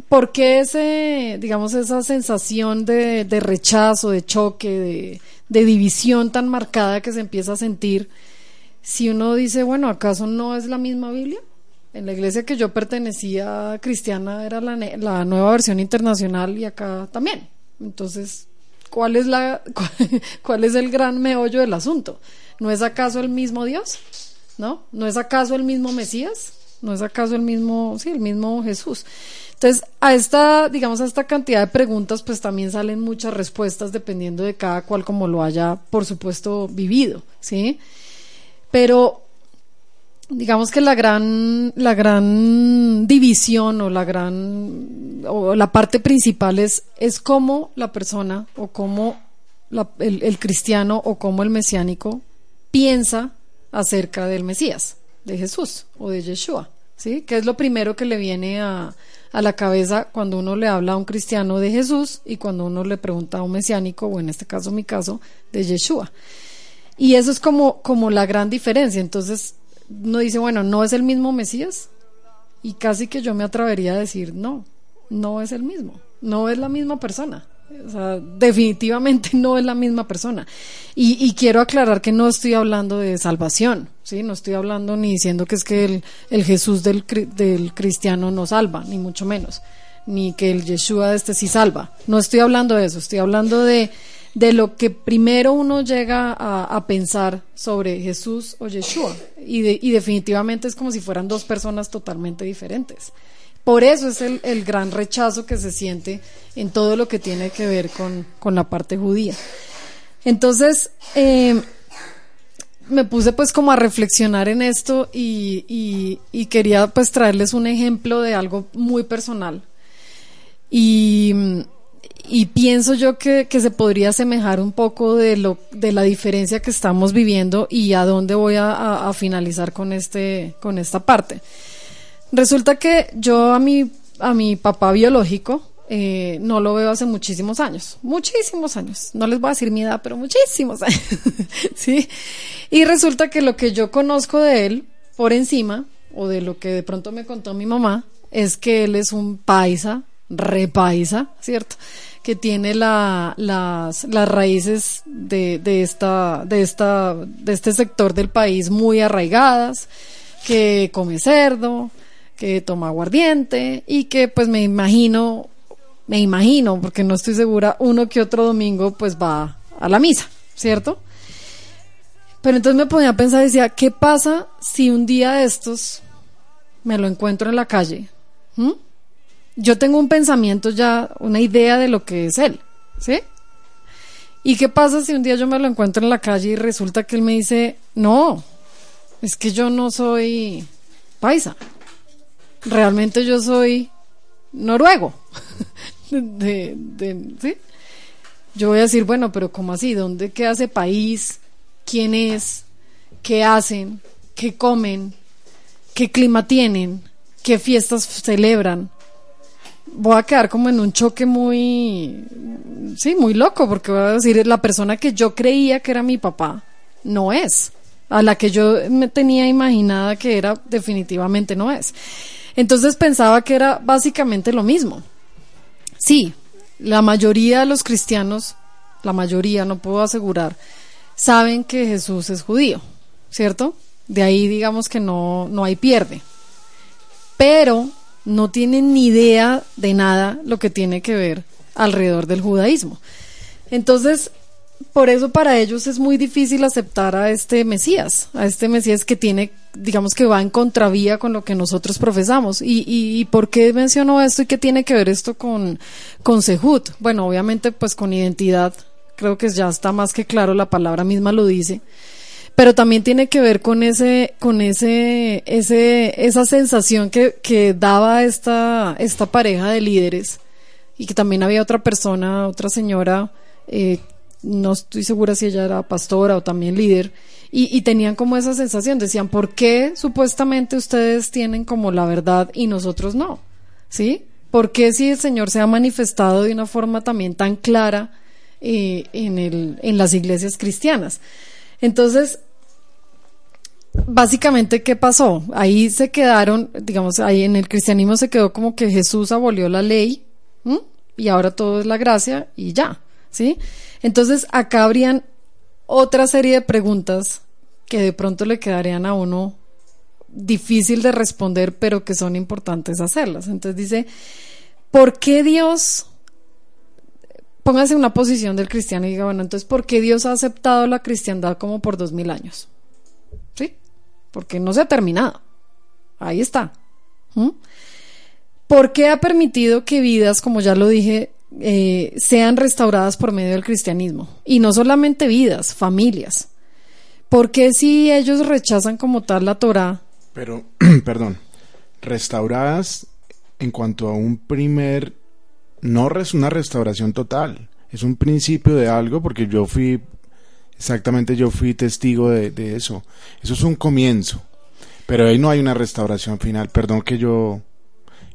¿por qué ese, digamos, esa sensación de, de rechazo, de choque, de, de división tan marcada que se empieza a sentir? Si uno dice, bueno, ¿acaso no es la misma Biblia? En la iglesia que yo pertenecía cristiana era la, la nueva versión internacional y acá también. Entonces, *laughs* ¿cuál es, el gran meollo del asunto? ¿No es acaso el mismo Dios? ¿No? ¿No es acaso el mismo Mesías? ¿No es acaso el mismo, sí, el mismo Jesús? Entonces, a esta, digamos, a esta cantidad de preguntas, pues también salen muchas respuestas dependiendo de cada cual como lo haya, por supuesto, vivido, ¿sí? Pero digamos que la gran, la gran división o la gran, o la parte principal es, es cómo la persona o cómo el, cristiano o cómo el mesiánico piensa acerca del Mesías, de Jesús o de Yeshua, ¿sí? Que es lo primero que le viene a, a la cabeza cuando uno le habla a un cristiano de Jesús y cuando uno le pregunta a un mesiánico, o en este caso mi caso, de Yeshua. Y eso es como, como la gran diferencia. Entonces, uno dice, bueno, no es el mismo Mesías. Y casi que yo me atrevería a decir, no, no es el mismo. No es la misma persona. O sea, definitivamente *laughs* no es la misma persona. Y, y, quiero aclarar que no estoy hablando de salvación, ¿sí? No estoy hablando ni diciendo que es que el, el Jesús del, del cristiano no salva, ni mucho menos. Ni que el Yeshua de este sí salva. No estoy hablando de eso. Estoy hablando de de lo que primero uno llega a, pensar sobre Jesús o Yeshua. Y, definitivamente es como si fueran dos personas totalmente diferentes. Por eso es el, el gran rechazo que se siente en todo lo que tiene que ver con, con la parte judía. Entonces, eh, me puse pues como a reflexionar en esto y, y, y, quería pues traerles un ejemplo de algo muy personal. Y y pienso yo que, se podría asemejar un poco de lo de la diferencia que estamos viviendo y a dónde voy a finalizar con este con esta parte. Resulta que yo a mi a mi papá biológico eh, no lo veo hace muchísimos años, muchísimos años. No les voy a decir mi edad, pero muchísimos *laughs* años, sí. Y resulta que lo que yo conozco de él por encima o de lo que de pronto me contó mi mamá es que él es un paisa, repaisa, ¿cierto? que tiene la, las, las raíces de, de, esta, de, esta, de este sector del país muy arraigadas, que come cerdo, que toma aguardiente y que pues me imagino, me imagino, porque no estoy segura, uno que otro domingo pues va a la misa, ¿cierto? Pero entonces me ponía a pensar, decía, ¿qué pasa si un día de estos me lo encuentro en la calle? ¿Mm? Yo tengo un pensamiento ya, una idea de lo que es él, ¿sí? ¿Y qué pasa si un día yo me lo encuentro en la calle y resulta que él me dice, no, es que yo no soy paisa, realmente yo soy noruego, *laughs* de, de, ¿sí? Yo voy a decir, bueno, pero ¿cómo así? ¿Dónde queda ese país? ¿Quién es? ¿Qué hacen? ¿Qué comen? ¿Qué clima tienen? ¿Qué fiestas celebran? Voy a quedar como en un choque muy, sí, muy loco, porque voy a decir, la persona que yo creía que era mi papá no es, a la que yo me tenía imaginada que era, definitivamente no es. Entonces pensaba que era básicamente lo mismo. Sí, la mayoría de los cristianos, la mayoría, no puedo asegurar, saben que Jesús es judío, ¿cierto? De ahí digamos que no, no hay pierde. Pero no tienen ni idea de nada lo que tiene que ver alrededor del judaísmo. Entonces, por eso para ellos es muy difícil aceptar a este Mesías, a este Mesías que tiene, digamos que va en contravía con lo que nosotros profesamos. ¿Y, y, por qué menciono esto y qué tiene que ver esto con, con Sehut? Bueno, obviamente pues con identidad, creo que ya está más que claro, la palabra misma lo dice pero también tiene que ver con ese, con ese, ese, esa sensación que, daba esta, esta pareja de líderes y que también había otra persona, otra señora, eh, no estoy segura si ella era pastora o también líder, y, y, tenían como esa sensación, decían, ¿por qué supuestamente ustedes tienen como la verdad y nosotros no? ¿Sí? ¿Por qué si el Señor se ha manifestado de una forma también tan clara eh, en, el, en las iglesias cristianas? Entonces, básicamente, ¿qué pasó? Ahí se quedaron, digamos, ahí en el cristianismo se quedó como que Jesús abolió la ley y ahora todo es la gracia y ya, ¿sí? Entonces, acá habrían otra serie de preguntas que de pronto le quedarían a uno difícil de responder, pero que son importantes hacerlas. Entonces dice, ¿por qué Dios póngase en una posición del cristiano y diga, bueno, entonces, ¿por qué Dios ha aceptado la cristiandad como por dos mil años? ¿Sí? Porque no se ha terminado. Ahí está. ¿Mm? ¿Por qué ha permitido que vidas, como ya lo dije, eh, sean restauradas por medio del cristianismo? Y no solamente vidas, familias. ¿Por qué si ellos rechazan como tal la Torah? Pero, *clears throat* perdón, restauradas en cuanto a un primer no es una restauración total, es un principio de algo porque yo fui, exactamente yo fui testigo de, eso. Eso es un comienzo, pero ahí no hay una restauración final. Perdón que yo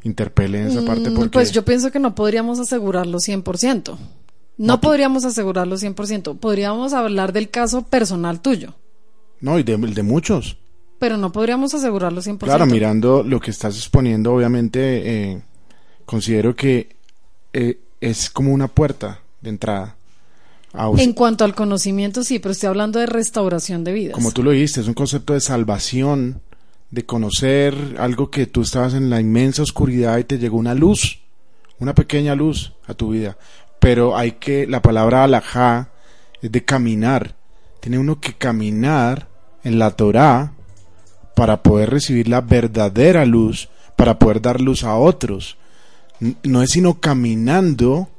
interpele en esa parte mm, porque... Pues yo pienso que no podríamos asegurarlo 100%. No, podríamos asegurarlo 100%. Podríamos hablar del caso personal tuyo. No, y de, de muchos. Pero no podríamos asegurarlo 100%. Claro, mirando lo que estás exponiendo, obviamente, eh, considero que eh, es como una puerta de entrada. En cuanto al conocimiento, sí, pero estoy hablando de restauración de vidas. Como tú lo dijiste, es un concepto de salvación, de conocer algo que tú estabas en la inmensa oscuridad y te llegó una luz, una pequeña luz a tu vida. Pero hay que, la palabra alajá es de caminar. Tiene uno que caminar en la Torah para poder recibir la verdadera luz, para poder dar luz a otros no es sino caminando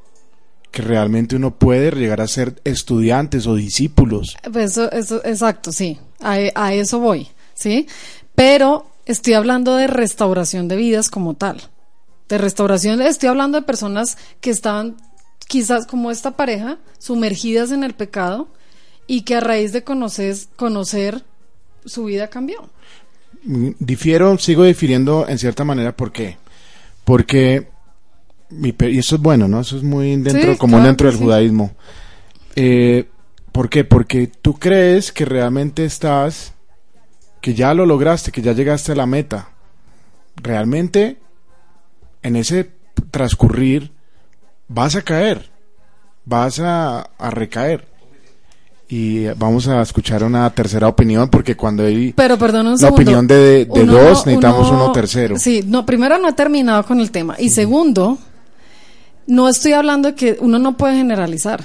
que realmente uno puede llegar a ser estudiantes o discípulos. Pues eso, eso, exacto, sí, a, eso voy, ¿sí? Pero estoy hablando de restauración de vidas como tal. De restauración, estoy hablando de personas que estaban quizás como esta pareja, sumergidas en el pecado y que a raíz de conocer, conocer su vida cambió. Mm, Difiero, sigo difiriendo en cierta manera, ¿por qué? Porque, y eso es bueno, ¿no? Eso es muy dentro, Sí, claro dentro del sí. judaísmo. Eh, ¿Por qué? Porque tú crees que realmente estás, que ya lo lograste, que ya llegaste a la meta. Realmente, en ese transcurrir, vas a caer, vas a, a recaer. Y vamos a escuchar una tercera opinión, porque cuando hay Pero perdón un la segundo. opinión de, de Uno dos, necesitamos uno- uno tercero. Sí, no, primero no he terminado con el tema. Y segundo, no estoy hablando de que uno no puede generalizar.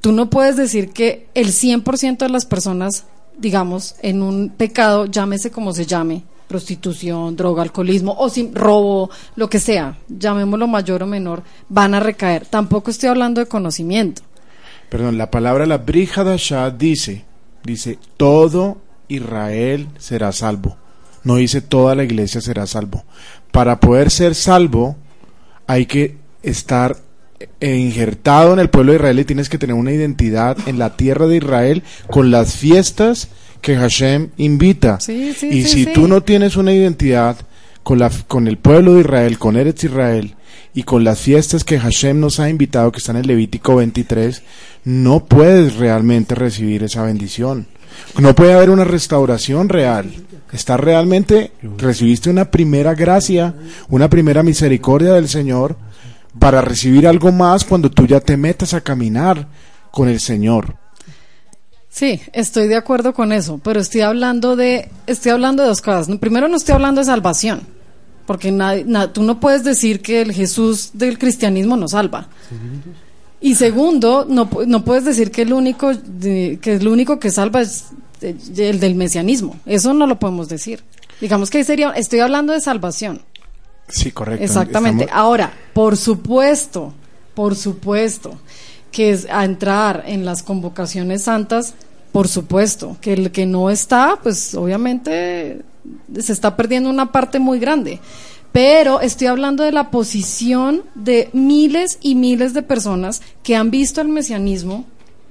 Tú no puedes decir que el 100% de las personas, digamos, en un pecado, llámese como se llame, prostitución, droga, alcoholismo o sin, robo, lo que sea, llamémoslo mayor o menor, van a recaer. Tampoco estoy hablando de conocimiento. Perdón, la palabra la Brihadashah dice, dice, todo Israel será salvo. No dice toda la iglesia será salvo. Para poder ser salvo, hay que estar injertado en el pueblo de Israel y tienes que tener una identidad en la tierra de Israel con las fiestas que Hashem invita. Sí, sí, y sí, si tú no tienes una identidad con, la, con el pueblo de Israel, con Eretz Israel y con las fiestas que Hashem nos ha invitado, que están en Levítico 23, no puedes realmente recibir esa bendición. No puede haber una restauración real. Está realmente, recibiste una primera gracia, una primera misericordia del Señor para recibir algo más cuando tú ya te metas a caminar con el Señor. Sí, estoy de acuerdo con eso, pero estoy hablando de, estoy hablando de dos cosas. Primero, no estoy hablando de salvación, porque tú no puedes decir que el Jesús del cristianismo nos salva. Y segundo, no, no puedes decir que el único, que el único que salva es eh, el del mesianismo. Eso no lo podemos decir. Digamos que sería, estoy hablando de salvación. Sí, correcto. Exactamente. Estamos- Ahora, por supuesto, por supuesto, que es a entrar en las convocaciones santas, por supuesto, que el que no está, pues obviamente se está perdiendo una parte muy grande. Pero estoy hablando de la posición de miles y miles de personas que han visto el mesianismo,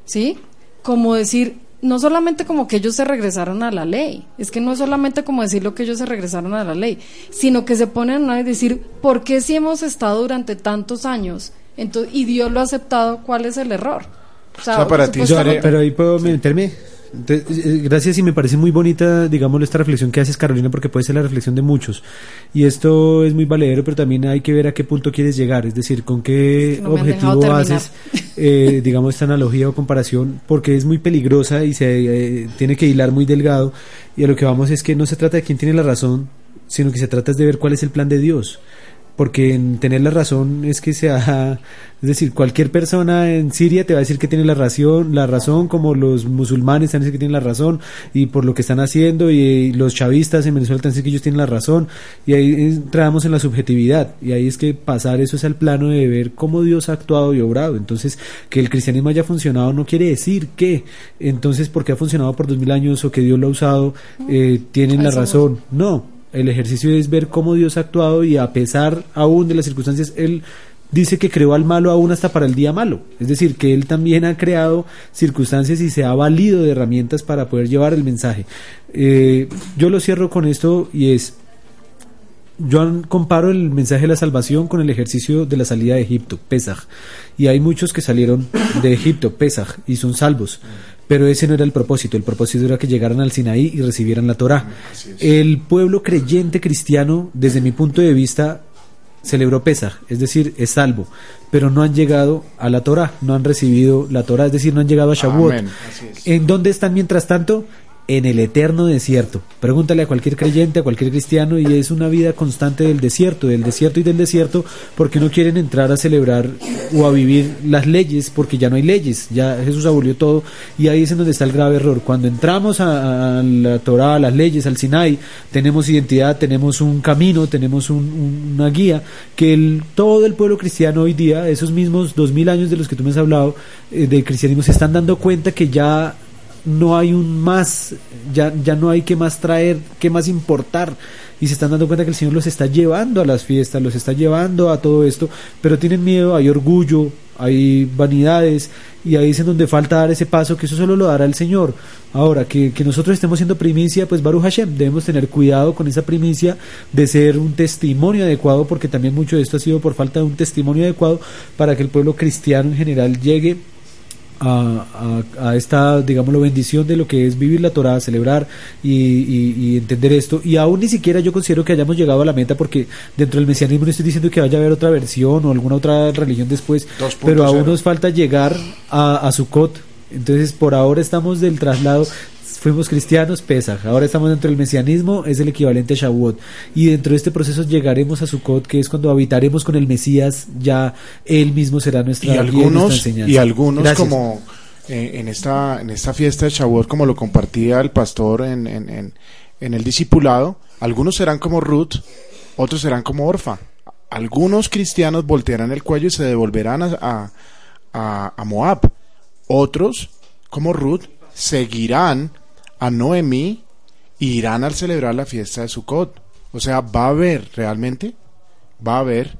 ¿sí? Como decir, no solamente como que ellos se regresaron a la ley, es que no es solamente como decir lo que ellos se regresaron a la ley, sino que se ponen a decir, ¿por qué si hemos estado durante tantos años entonces, y Dios lo ha aceptado, cuál es el error? O sea, para ti Pero ahí puedo meterme. Entonces, eh, gracias y me parece muy bonita, digamos, esta reflexión que haces, Carolina, porque puede ser la reflexión de muchos. Y esto es muy valedero, pero también hay que ver a qué punto quieres llegar, es decir, con qué Es que no objetivo haces, eh, *laughs* digamos, esta analogía o comparación, porque es muy peligrosa y se eh, tiene que hilar muy delgado. Y a lo que vamos es que no se trata de quién tiene la razón, sino que se trata de ver cuál es el plan de Dios porque en tener la razón es que sea, es decir, cualquier persona en Siria te va a decir que tiene la razón, la razón, como los musulmanes te van a decir que tienen la razón y por lo que están haciendo y, los chavistas en Venezuela te van a decir que ellos tienen la razón y ahí entramos en la subjetividad y ahí es que pasar eso es al plano de ver cómo Dios ha actuado y obrado. Entonces, que el cristianismo haya funcionado no quiere decir que, entonces, porque ha funcionado por dos mil años o que Dios lo ha usado, eh, tienen la razón. No, el ejercicio es ver cómo Dios ha actuado y a pesar aún de las circunstancias, Él dice que creó al malo aún hasta para el día malo. Es decir, que Él también ha creado circunstancias y se ha valido de herramientas para poder llevar el mensaje. Eh, yo lo cierro con esto y es, yo comparo el mensaje de la salvación con el ejercicio de la salida de Egipto, Pesaj. Y hay muchos que salieron de Egipto, Pesaj, y son salvos. Pero ese no era el propósito. El propósito era que llegaran al Sinaí y recibieran la Torá. El pueblo creyente cristiano, desde mi punto de vista, celebró Pesaj, es decir, es salvo. Pero no han llegado a la Torá, no han recibido la Torá, es decir, no han llegado a Shavuot. ¿En dónde están mientras tanto? En el eterno desierto. Pregúntale a cualquier creyente, a cualquier cristiano, y es una vida constante del desierto, del desierto y del desierto, porque no quieren entrar a celebrar o a vivir las leyes, porque ya no hay leyes, ya Jesús abolió todo, y ahí es en donde está el grave error. Cuando entramos a, la Torah, a las leyes, al Sinai, tenemos identidad, tenemos un camino, tenemos un- un- una guía, que el, todo el pueblo cristiano hoy día, esos mismos dos mil años de los que tú me has hablado, eh, cristianismo, se están dando cuenta que ya no hay un más, ya, ya no hay que más traer, que más importar. Y se están dando cuenta que el Señor los está llevando a las fiestas, los está llevando a todo esto, pero tienen miedo, hay orgullo, hay vanidades y ahí es en donde falta dar ese paso que eso solo lo dará el Señor. Ahora, que, que nosotros estemos siendo primicia, pues Baruch Hashem, debemos tener cuidado con esa primicia de ser un testimonio adecuado, porque también mucho de esto ha sido por falta de un testimonio adecuado para que el pueblo cristiano en general llegue a, a, esta, digámoslo, bendición de lo que es vivir la Torah, celebrar y, entender esto. Y aún ni siquiera yo considero que hayamos llegado a la meta, porque dentro del mesianismo no estoy diciendo que vaya a haber otra versión o alguna otra religión después, pero aún nos falta llegar a, a Sukkot. Entonces, por ahora estamos del traslado fuimos cristianos, Pesach. Ahora estamos dentro del mesianismo, es el equivalente a Shavuot. Y dentro de este proceso llegaremos a Sukkot, que es cuando habitaremos con el Mesías, ya él mismo será nuestra, y algunos, enseñanza. Y algunos como eh, en, esta, en esta fiesta de Shavuot, como lo compartía el pastor en, en, en, el discipulado, algunos serán como Ruth, otros serán como Orfa. Algunos cristianos voltearán el cuello y se devolverán a, a, a Moab. Otros, como Ruth, seguirán a Noemí irán al celebrar la fiesta de Sukkot. O sea, va a haber realmente, va a haber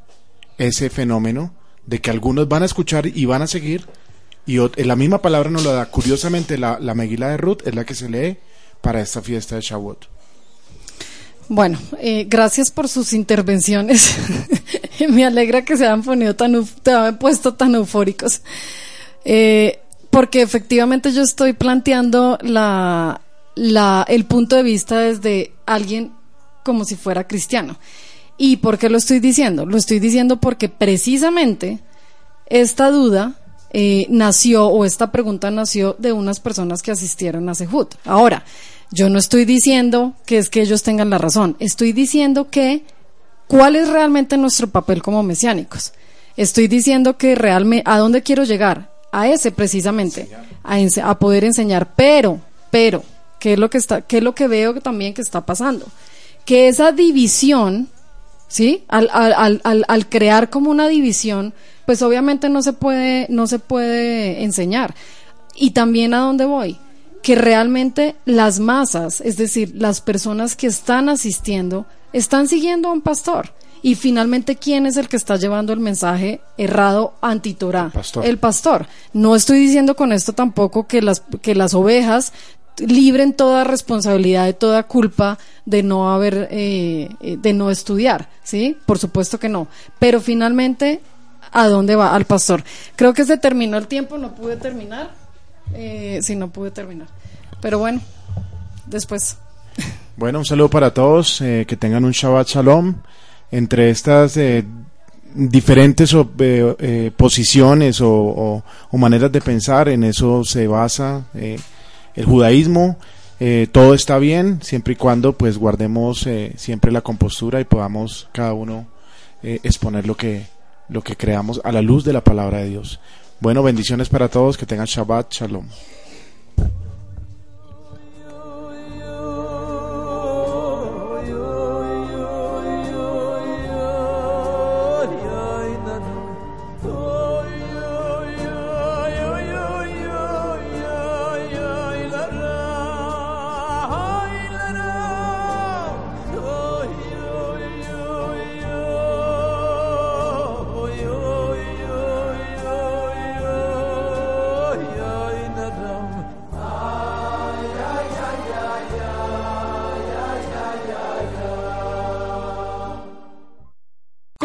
ese fenómeno de que algunos van a escuchar y van a seguir. Y la misma palabra nos lo da. Curiosamente, la, la Meguila de Ruth es la que se lee para esta fiesta de Shavuot. Bueno, eh, gracias por sus intervenciones. *laughs* Me alegra que se hayan, ponido tan, puesto tan eufóricos. Eh, porque efectivamente yo estoy planteando la, la, el punto de vista desde alguien como si fuera cristiano. ¿Y por qué lo estoy diciendo? Lo estoy diciendo porque precisamente esta duda eh, nació o esta pregunta nació de unas personas que asistieron a Sehut. Ahora, yo no estoy diciendo que es que ellos tengan la razón, estoy diciendo que cuál es realmente nuestro papel como mesiánicos. Estoy diciendo que realmente, ¿a dónde quiero llegar? A ese precisamente, a, a poder enseñar, pero, pero, ¿Qué es lo que está, qué es lo que veo también que está pasando? Que esa división, ¿sí? Al, al, al, al crear como una división, pues obviamente no se puede, no se puede enseñar. Y también a dónde voy? Que realmente las masas, es decir, las personas que están asistiendo, están siguiendo a un pastor. Y finalmente, ¿quién es el que está llevando el mensaje errado anti El pastor. el pastor. No estoy diciendo con esto tampoco que las, que las ovejas libren toda responsabilidad de toda culpa de no haber eh, eh, de no estudiar sí por supuesto que no. Pero finalmente a dónde va al pastor. Creo que se terminó el tiempo no pude terminar. Eh, sí no pude terminar. Pero bueno después. Bueno un saludo para todos eh, que tengan un Shabbat Shalom entre estas diferentes posiciones o, o, maneras de pensar en eso se basa el judaísmo, eh, todo está bien, siempre y cuando pues guardemos eh, siempre la compostura y podamos cada uno eh, exponer lo que, lo que creamos a la luz de la palabra de Dios. Bueno, bendiciones para todos, que tengan Shabbat, Shalom.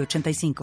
85